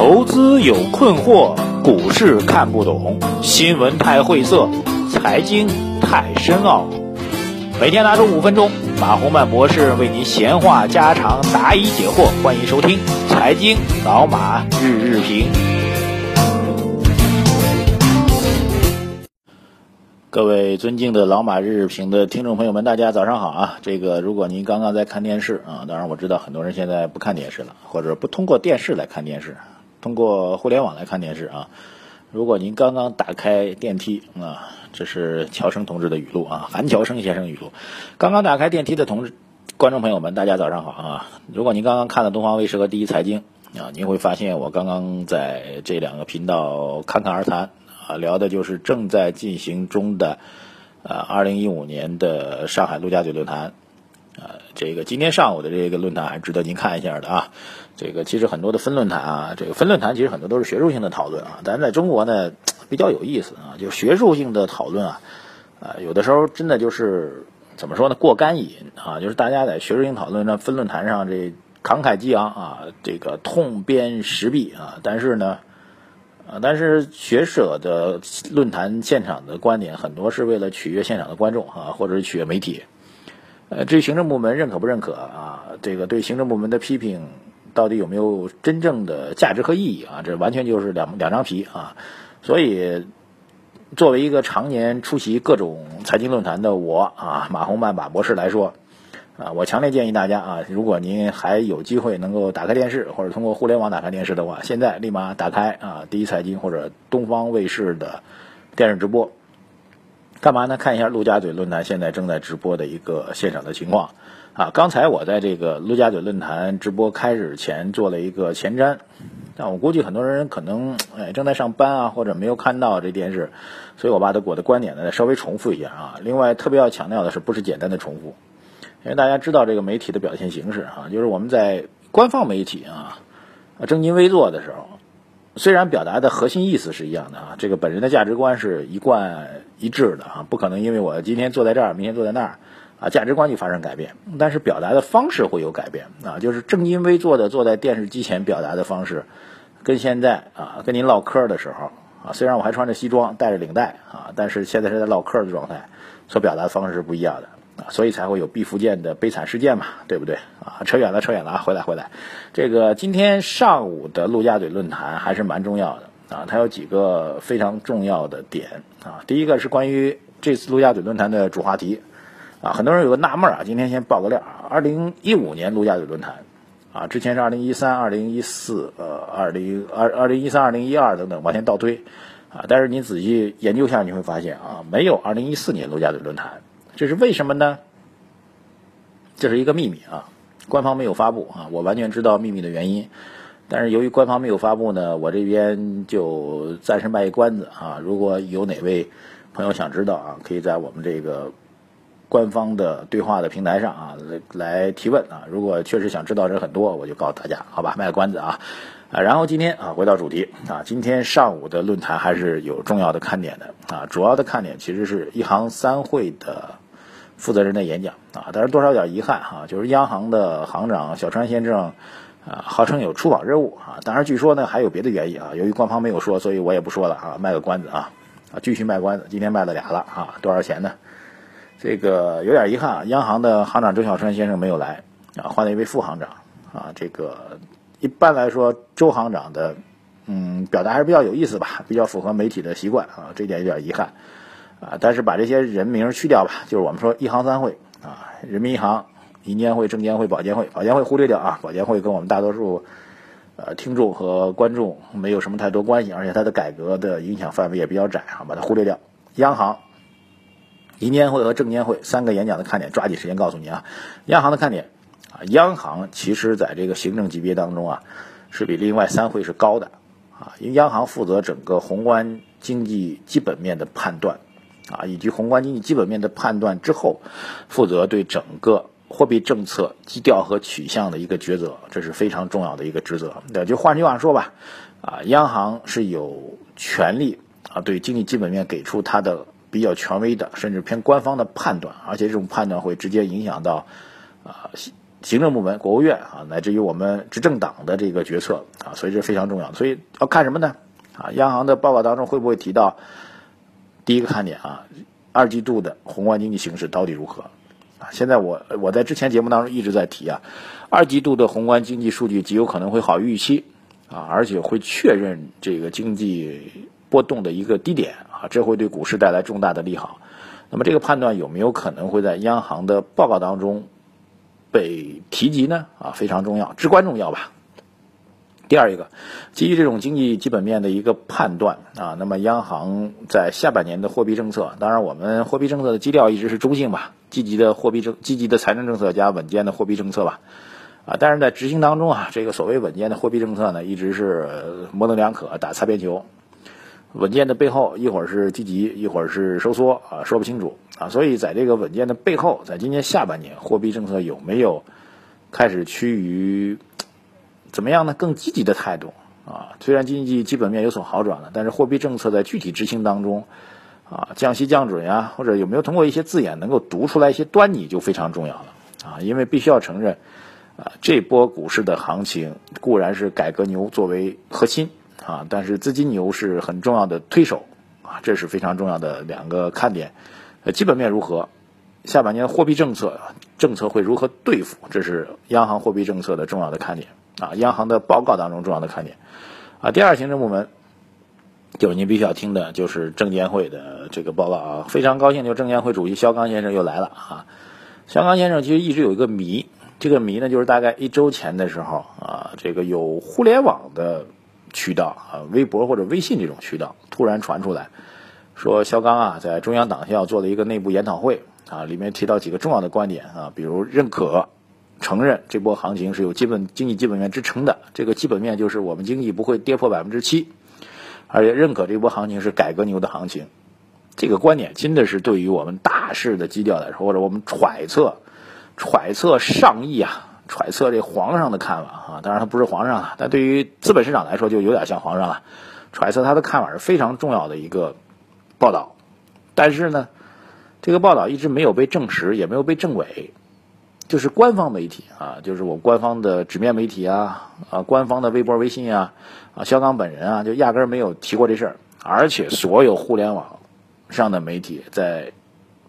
投资有困惑，股市看不懂，新闻太晦涩，财经太深奥。每天拿出五分钟，马洪曼博士为您闲话家常，答疑解惑。欢迎收听《财经老马日日评》。各位尊敬的老马日日评的听众朋友们，大家早上好啊！这个，如果您刚刚在看电视啊，当然我知道很多人现在不看电视了，或者不通过电视来看电视，通过互联网来看电视啊。如果您刚刚打开电梯啊，这是乔生同志的语录啊，韩乔生先生语录。刚刚打开电梯的同志观众朋友们，大家早上好啊！如果您刚刚看了东方卫视和第一财经啊，您会发现我刚刚在这两个频道侃侃而谈。啊，聊的就是正在进行中的，呃，二零一五年的上海陆家嘴论坛，这个今天上午的这个论坛还值得您看一下的啊。这个其实很多的分论坛啊，这个分论坛其实很多都是学术性的讨论啊，但是在中国呢比较有意思啊，就学术性的讨论啊，啊，有的时候真的就是怎么说呢，过干瘾啊，就是大家在学术性讨论上分论坛上这慷慨激昂啊，这个痛鞭实臂啊，但是呢。啊，但是学者的论坛现场的观点很多是为了取悦现场的观众啊，或者是取悦媒体。呃，至于行政部门认可不认可啊，这个对行政部门的批评到底有没有真正的价值和意义啊？这完全就是两两张皮啊。所以，作为一个常年出席各种财经论坛的我啊，马洪曼马博士来说。啊，我强烈建议大家啊，如果您还有机会能够打开电视或者通过互联网打开电视的话，现在立马打开啊，第一财经或者东方卫视的电视直播，干嘛呢？看一下陆家嘴论坛现在正在直播的一个现场的情况啊。刚才我在这个陆家嘴论坛直播开始前做了一个前瞻，但我估计很多人可能哎正在上班啊，或者没有看到这电视，所以我把我的观点呢稍微重复一下啊。另外特别要强调的是，不是简单的重复。因为大家知道这个媒体的表现形式啊，就是我们在官方媒体啊，正襟危坐的时候，虽然表达的核心意思是一样的啊，这个本人的价值观是一贯一致的啊，不可能因为我今天坐在这儿，明天坐在那儿啊，价值观就发生改变。但是表达的方式会有改变啊，就是正襟危坐的坐在电视机前表达的方式，跟现在啊跟您唠嗑的时候啊，虽然我还穿着西装带着领带啊，但是现在是在唠嗑的状态，所表达的方式是不一样的。所以才会有毕福剑的悲惨事件嘛，对不对啊？扯远了，扯远了啊！回来，回来。这个今天上午的陆家嘴论坛还是蛮重要的啊，它有几个非常重要的点啊。第一个是关于这次陆家嘴论坛的主话题啊，很多人有个纳闷啊，今天先报个料啊。二零一五年陆家嘴论坛啊，之前是二零一三、二零一四、呃，二零二二零一三、二零一二等等往前倒推啊，但是你仔细研究下，你会发现啊，没有二零一四年陆家嘴论坛。这是为什么呢？这是一个秘密啊，官方没有发布啊。我完全知道秘密的原因，但是由于官方没有发布呢，我这边就暂时卖一关子啊。如果有哪位朋友想知道啊，可以在我们这个官方的对话的平台上啊来来提问啊。如果确实想知道人很多，我就告诉大家，好吧，卖个关子啊啊。然后今天啊，回到主题啊，今天上午的论坛还是有重要的看点的啊。主要的看点其实是一行三会的。负责人的演讲啊，但是多少有点遗憾哈，就是央行的行长小川先生啊，号称有出访任务啊，当然据说呢还有别的原因啊，由于官方没有说，所以我也不说了啊，卖个关子啊啊，继续卖关子，今天卖了俩了啊，多少钱呢？这个有点遗憾啊，央行的行长周小川先生没有来啊，换了一位副行长啊，这个一般来说周行长的嗯表达还是比较有意思吧，比较符合媒体的习惯啊，这点有点遗憾。啊，但是把这些人名去掉吧，就是我们说一行三会啊，人民银行、银监会、证监会、保监会，保监会忽略掉啊，保监会跟我们大多数呃听众和观众没有什么太多关系，而且它的改革的影响范围也比较窄啊，把它忽略掉。央行、银监会和证监会三个演讲的看点，抓紧时间告诉你啊。央行的看点啊，央行其实在这个行政级别当中啊，是比另外三会是高的啊，因为央行负责整个宏观经济基本面的判断。啊，以及宏观经济基本面的判断之后，负责对整个货币政策基调和取向的一个抉择，这是非常重要的一个职责。那就换句话说吧，啊，央行是有权利啊，对经济基本面给出它的比较权威的，甚至偏官方的判断，而且这种判断会直接影响到啊行政部门、国务院啊，乃至于我们执政党的这个决策啊，所以这非常重要。所以要看什么呢？啊，央行的报告当中会不会提到第一个看点啊？二季度的宏观经济形势到底如何？啊，现在我我在之前节目当中一直在提啊，二季度的宏观经济数据极有可能会好于预期啊，而且会确认这个经济波动的一个低点啊，这会对股市带来重大的利好。那么这个判断有没有可能会在央行的报告当中被提及呢？啊，非常重要，至关重要吧。第二一个，基于这种经济基本面的一个判断啊，那么央行在下半年的货币政策，当然我们货币政策的基调一直是中性吧，积极的货币政、积极的财政政策加稳健的货币政策吧，啊，但是在执行当中啊，这个所谓稳健的货币政策呢，一直是模棱两可，打擦边球。稳健的背后，一会儿是积极，一会儿是收缩啊，说不清楚啊。所以在这个稳健的背后，在今年下半年，货币政策有没有开始趋于怎么样呢？更积极的态度啊。虽然经济基本面有所好转了，但是货币政策在具体执行当中啊，降息降准呀，或者有没有通过一些字眼能够读出来一些端倪，就非常重要了啊。因为必须要承认啊，这波股市的行情固然是改革牛作为核心。啊，但是资金牛是很重要的推手啊，这是非常重要的两个看点。呃，基本面如何？下半年货币政策政策会如何对付？这是央行货币政策的重要的看点啊，央行的报告当中重要的看点啊。第二行政部门就是您必须要听的，就是证监会的这个报告啊。非常高兴，就证监会主席肖钢先生又来了啊。肖钢先生其实一直有一个谜，这个谜呢，就是大概一周前的时候啊，这个有互联网的。渠道啊，微博或者微信这种渠道突然传出来，说肖钢啊在中央党校做了一个内部研讨会啊，里面提到几个重要的观点啊，比如认可、承认这波行情是有基本经济基本面支撑的，这个基本面就是我们经济不会跌破百分之七，而且认可这波行情是改革牛的行情，这个观点真的是对于我们大势的基调来说，或者我们揣测、揣测上意啊。揣测这皇上的看法啊，当然他不是皇上了，但对于资本市场来说就有点像皇上了。揣测他的看法是非常重要的一个报道，但是呢，这个报道一直没有被证实，也没有被证伪。就是官方媒体啊，就是我官方的纸面媒体啊，啊，官方的微博、微信啊，啊，肖钢本人啊，就压根儿没有提过这事儿。而且所有互联网上的媒体在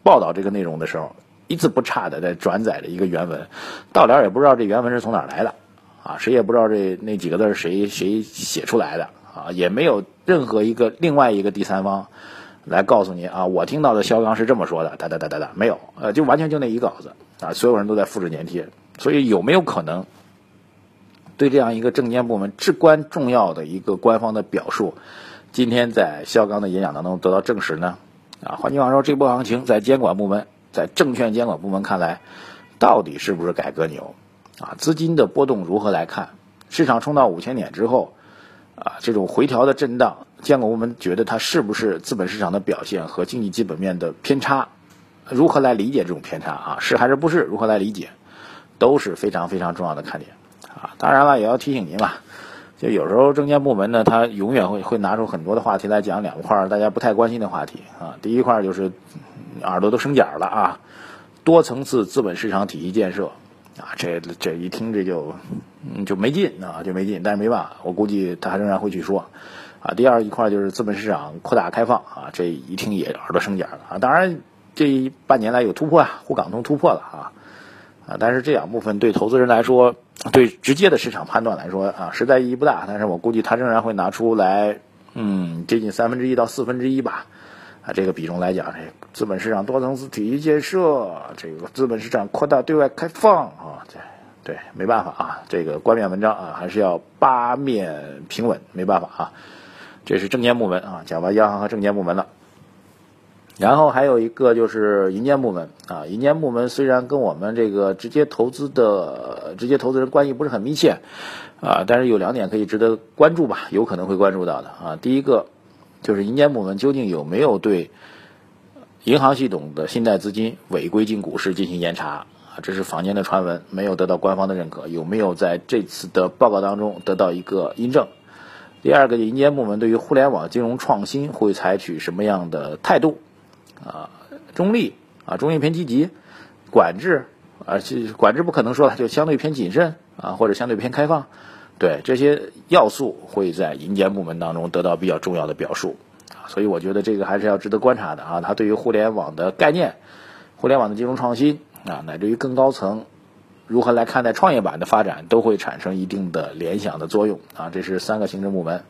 报道这个内容的时候。一字不差的在转载着一个原文，到了也不知道这原文是从哪儿来的，啊，谁也不知道这那几个字是谁谁写出来的，啊，也没有任何一个另外一个第三方来告诉你啊，我听到的肖钢是这么说的，哒哒哒哒哒，没有，呃，就完全就那一稿子，啊，所有人都在复制粘贴，所以有没有可能对这样一个证监部门至关重要的一个官方的表述，今天在肖钢的演讲当中得到证实呢？啊，换句话说，这波行情在监管部门。在证券监管部门看来，到底是不是改革牛？啊，资金的波动如何来看？市场冲到五千点之后，啊，这种回调的震荡，监管部门觉得它是不是资本市场的表现和经济基本面的偏差？如何来理解这种偏差？啊，是还是不是？如何来理解？都是非常非常重要的看点。啊，当然了，也要提醒您吧，就有时候证监部门呢，他永远会会拿出很多的话题来讲两块大家不太关心的话题。啊，第一块就是。耳朵都生茧了啊！多层次资本市场体系建设啊，这这一听这就嗯就没劲啊，就没劲。但是没办法，我估计他仍然会去说啊。第二一块就是资本市场扩大开放啊，这一听也耳朵生茧了啊。当然，这半年来有突破啊，沪港通突破了啊啊。但是这两部分对投资人来说，对直接的市场判断来说啊，实在意义不大。但是我估计他仍然会拿出来，嗯，接近三分之一到四分之一吧。啊，这个比重来讲，这资本市场多层次体系建设，这个资本市场扩大对外开放啊，对对，没办法啊，这个冠冕文章啊，还是要八面平稳，没办法啊。这是证监部门啊，讲完央行和证监部门了，然后还有一个就是银监部门啊，银监部门虽然跟我们这个直接投资的直接投资人关系不是很密切啊，但是有两点可以值得关注吧，有可能会关注到的啊，第一个。就是银监部门究竟有没有对银行系统的信贷资金违规进股市进行严查啊？这是坊间的传闻，没有得到官方的认可。有没有在这次的报告当中得到一个印证？第二个，银监部门对于互联网金融创新会采取什么样的态度？啊，中立啊，中立偏积极，管制而且管制不可能说了，就相对偏谨慎啊，或者相对偏开放，对这些要素会在银监部门当中得到比较重要的表述，所以我觉得这个还是要值得观察的啊，它对于互联网的概念、互联网的金融创新啊，乃至于更高层如何来看待创业板的发展，都会产生一定的联想的作用啊，这是三个行政部门。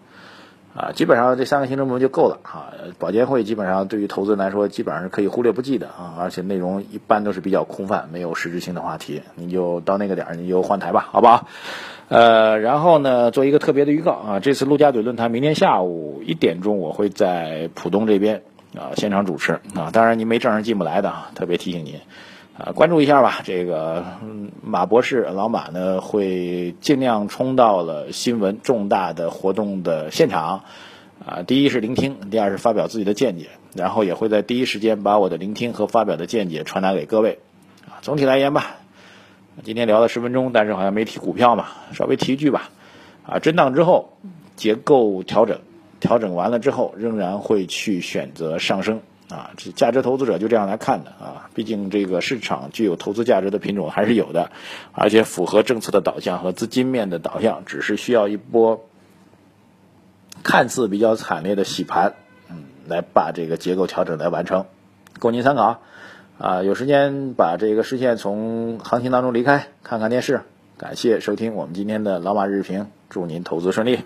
啊，基本上这三个行政部门就够了啊。保监会基本上对于投资人来说，基本上是可以忽略不计的啊，而且内容一般都是比较空泛，没有实质性的话题。你就到那个点儿，你就换台吧，好不好？呃，然后呢，做一个特别的预告啊，这次陆家嘴论坛明天下午一点钟，我会在浦东这边啊现场主持啊。当然，您没证是进不来的啊，特别提醒您。啊，关注一下吧。这个马博士老马呢，会尽量冲到了新闻重大的活动的现场。啊，第一是聆听，第二是发表自己的见解，然后也会在第一时间把我的聆听和发表的见解传达给各位。啊，总体来言吧，今天聊了十分钟，但是好像没提股票嘛，稍微提一句吧。啊，震荡之后结构调整，调整完了之后仍然会去选择上升。啊，这价值投资者就这样来看的啊，毕竟这个市场具有投资价值的品种还是有的，而且符合政策的导向和资金面的导向，只是需要一波看似比较惨烈的洗盘，嗯，来把这个结构调整来完成，供您参考。啊，有时间把这个视线从行情当中离开，看看电视。感谢收听我们今天的老马日评，祝您投资顺利。